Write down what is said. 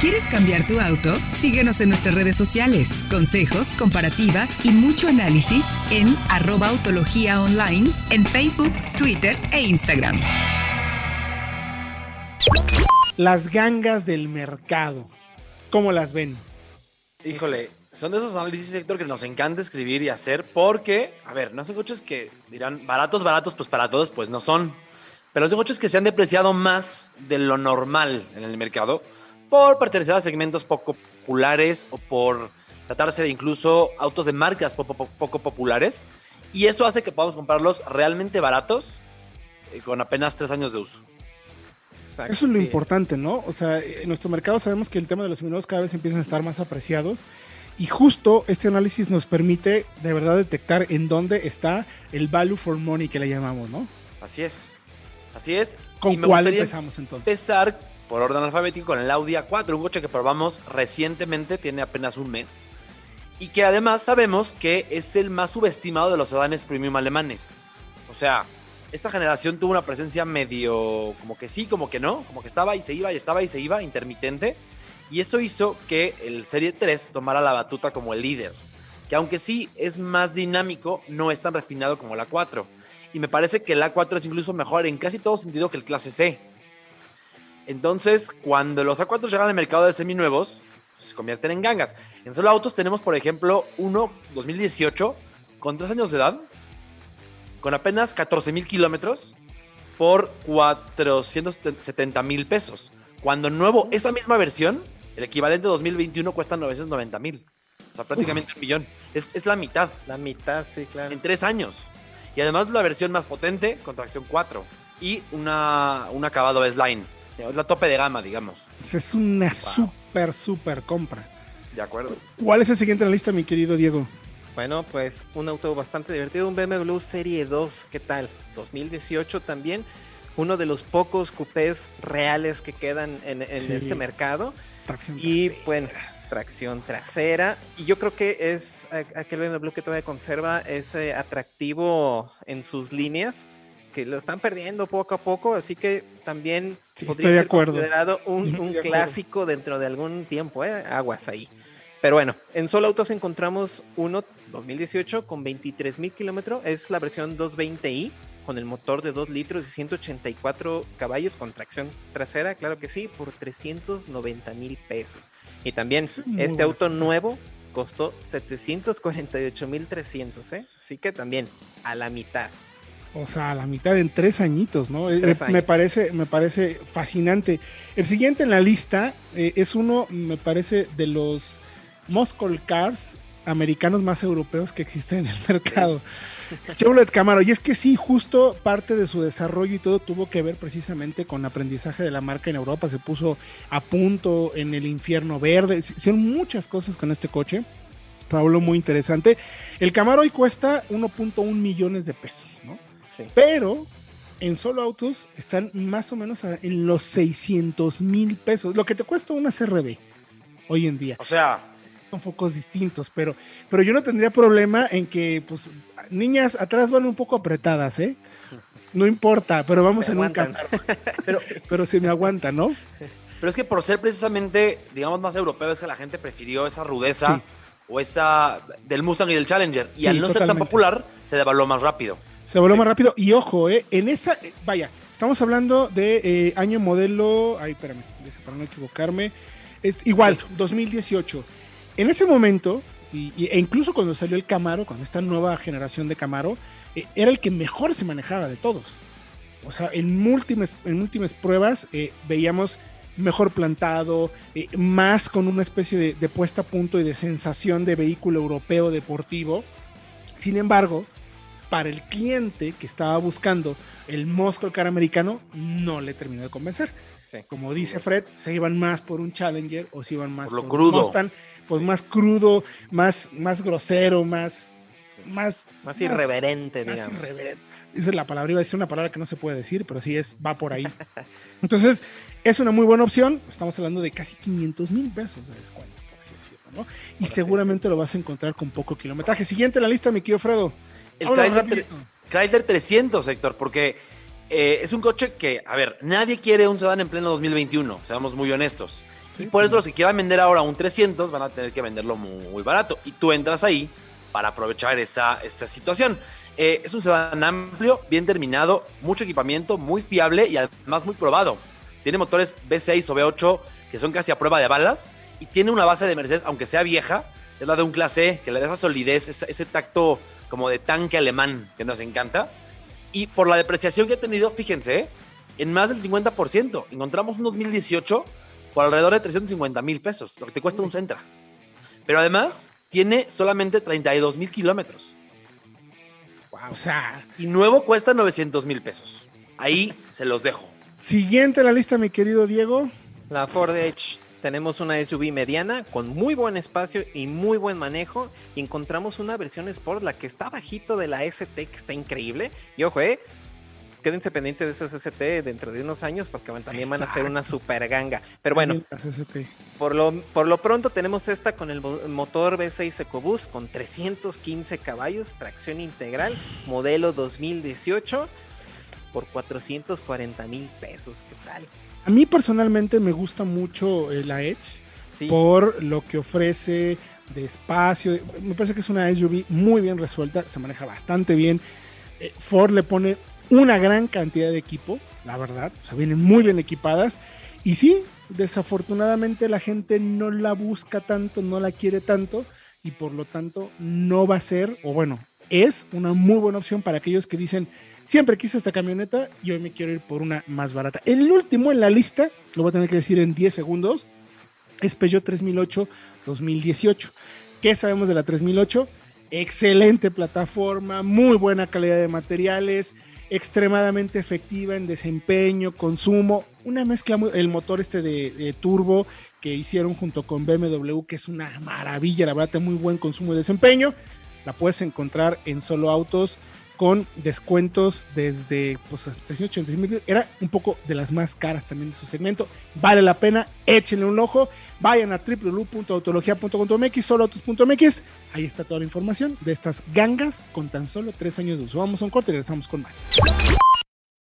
¿Quieres cambiar tu auto? Síguenos en nuestras redes sociales. Consejos, comparativas y mucho análisis en arroba autología online en Facebook, Twitter e Instagram. Las gangas del mercado. ¿Cómo las ven? Híjole, son de esos análisis, sector que nos encanta escribir y hacer porque, a ver, no son coches que dirán baratos, baratos, pues para todos, pues no son. Pero son coches que se han depreciado más de lo normal en el mercado por pertenecer a segmentos poco populares o por tratarse de incluso autos de marcas poco, poco populares. Y eso hace que podamos comprarlos realmente baratos eh, con apenas tres años de uso. Exacto, Eso es lo importante, ¿no? O sea, en nuestro mercado sabemos que el tema de los seminuevos cada vez empiezan a estar más apreciados. Y justo este análisis nos permite de verdad detectar en dónde está el value for money que le llamamos, ¿no? Así es. Así es. ¿Con cuál empezamos entonces? Empezar por orden alfabético con el Audi A4, un coche que probamos recientemente, tiene apenas un mes. Y que además sabemos que es el más subestimado de los sedanes premium alemanes. O sea, esta generación tuvo una presencia medio como que sí, como que no, como que estaba y se iba y estaba y se iba, intermitente. Y eso hizo que el Serie 3 tomara la batuta como el líder. Que aunque sí es más dinámico, no es tan refinado como la 4 y me parece que el A4 es incluso mejor en casi todo sentido que el clase C. Entonces, cuando los A4 llegan al mercado de seminuevos, se convierten en gangas. En solo autos tenemos, por ejemplo, uno 2018 con 3 años de edad, con apenas 14 mil kilómetros por 470 mil pesos. Cuando nuevo, esa misma versión, el equivalente de 2021 cuesta 990 mil. O sea, prácticamente un millón. Es, es, la mitad. La mitad, sí, claro. En tres años. Y además la versión más potente con tracción 4 y una, un acabado S-Line. Es la tope de gama, digamos. Es una súper, súper compra. De acuerdo. ¿Cuál es el siguiente en la lista, mi querido Diego? Bueno, pues un auto bastante divertido, un BMW Serie 2, ¿qué tal? 2018 también, uno de los pocos coupés reales que quedan en, este mercado. Tracción y bueno, tracción trasera. Y yo creo que es aquel BMW que todavía conserva ese atractivo en sus líneas, que lo están perdiendo poco a poco, así que también podría ser considerado un, clásico dentro de algún tiempo, ¿eh? aguas ahí. Pero bueno, en Solo Autos encontramos uno 2018 con 23 mil kilómetros, es la versión 220i con el motor de 2 litros y 184 caballos con tracción trasera, claro que sí, por 390 mil pesos. Y también este auto nuevo costó 748 mil 300, ¿eh? Así que también a la mitad. O sea, a la mitad en tres añitos, ¿no? Eh, me, parece, me parece fascinante. El siguiente en la lista eh, es uno, me parece, de los Muscle Cars americanos más europeos que existen en el mercado. Chevrolet Camaro. Y es que sí, justo parte de su desarrollo y todo tuvo que ver precisamente con aprendizaje de la marca en Europa. Se puso a punto en el infierno verde. Hicieron muchas cosas con este coche. Pablo, muy interesante. El Camaro hoy cuesta 1.1 millones de pesos, ¿no? Sí. Pero en solo autos están más o menos en los 600 mil pesos, lo que te cuesta una CRB hoy en día. O sea, son focos distintos, pero, pero yo no tendría problema en que, pues, niñas atrás van un poco apretadas, ¿eh? No importa, pero vamos en un camino. Pero, pero se me aguanta, ¿no? Pero es que por ser precisamente, digamos, más europeo, es que la gente prefirió esa rudeza o esa del Mustang y del Challenger. Y al no ser tan popular, se devaluó más rápido. Se devaluó más rápido. Y ojo, ¿eh? En esa, eh, vaya, estamos hablando de eh, año modelo, ay, espérame, para no equivocarme. Es igual, 2018. En ese momento, e incluso cuando salió el Camaro, con esta nueva generación de Camaro, eh, era el que mejor se manejaba de todos. O sea, en múltiples, en múltiples pruebas eh, veíamos mejor plantado, eh, más con una especie de, de, puesta a punto y de sensación de vehículo europeo deportivo. Sin embargo, para el cliente que estaba buscando el Muscle Car americano, no le terminó de convencer. Como dice Fred, se iban más por un Challenger o se iban más por, lo crudo. Un Mustang, pues más crudo, más, más grosero, más, más, más, irreverente, digamos. Esa es la palabra, iba a decir una palabra que no se puede decir, pero sí es, va por ahí. Entonces, es una muy buena opción. Estamos hablando de casi 500 mil pesos de descuento, por así decirlo, ¿no? Y seguramente lo vas a encontrar con poco kilometraje. Siguiente en la lista, mi querido Fredo. El Chrysler, 300, Héctor, porque eh, es un coche que, a ver, nadie quiere un sedán en pleno 2021, seamos muy honestos. y por eso los que quieran vender ahora un 300 van a tener que venderlo muy, barato. Y tú entras ahí para aprovechar esa, esa situación. Eh, es un sedán amplio, bien terminado, mucho equipamiento, muy fiable y además muy probado. Tiene motores V6 o V8 que son casi a prueba de balas y tiene una base de Mercedes, aunque sea vieja, es la de un clase que le da esa solidez, ese, tacto como de tanque alemán que nos encanta. Y por la depreciación que ha tenido, fíjense, en más del 50%. Encontramos un 2018 por alrededor de 350 mil pesos, lo que te cuesta un Centra. Pero además, tiene solamente 32 mil kilómetros. O sea. Y nuevo cuesta 900 mil pesos. Ahí se los dejo. Siguiente en la lista, mi querido Diego. La Ford Edge. Tenemos una SUV mediana con muy buen espacio y muy buen manejo. Y encontramos una versión Sport, la que está bajito de la ST, que está increíble. Y ojo, eh, quédense pendientes de esos ST dentro de unos años porque también van a ser una super ganga. Pero bueno, por lo, por lo pronto tenemos esta con el motor V6 EcoBoost con 315 caballos, tracción integral, modelo 2018 por 440 mil pesos. ¿Qué tal? A mí personalmente me gusta mucho eh, la Edge por lo que ofrece de espacio. Me parece que es una SUV muy bien resuelta, se maneja bastante bien. Eh, Ford le pone una gran cantidad de equipo, la verdad, o sea, vienen muy bien equipadas. Y sí, desafortunadamente la gente no la busca tanto, no la quiere tanto y por lo tanto no va a ser, o bueno, es una muy buena opción para aquellos que dicen, Siempre quise esta camioneta y hoy me quiero ir por una más barata. El último en la lista, lo voy a tener que decir en 10 segundos, es Peugeot 3008 2018. ¿Qué sabemos de la 3008? Excelente plataforma, muy buena calidad de materiales, extremadamente efectiva en desempeño, consumo, una mezcla, el motor este de, turbo que hicieron junto con BMW, que es una maravilla, la verdad, muy buen consumo y desempeño. La puedes encontrar en solo autos con descuentos desde pues, 385 mil. Era un poco de las más caras también de su segmento. Vale la pena, échenle un ojo. Vayan a www.autologia.com.mx, soloautos.mx. Ahí está toda la información de estas gangas con tan solo tres años de uso. Vamos a un corte y regresamos con más.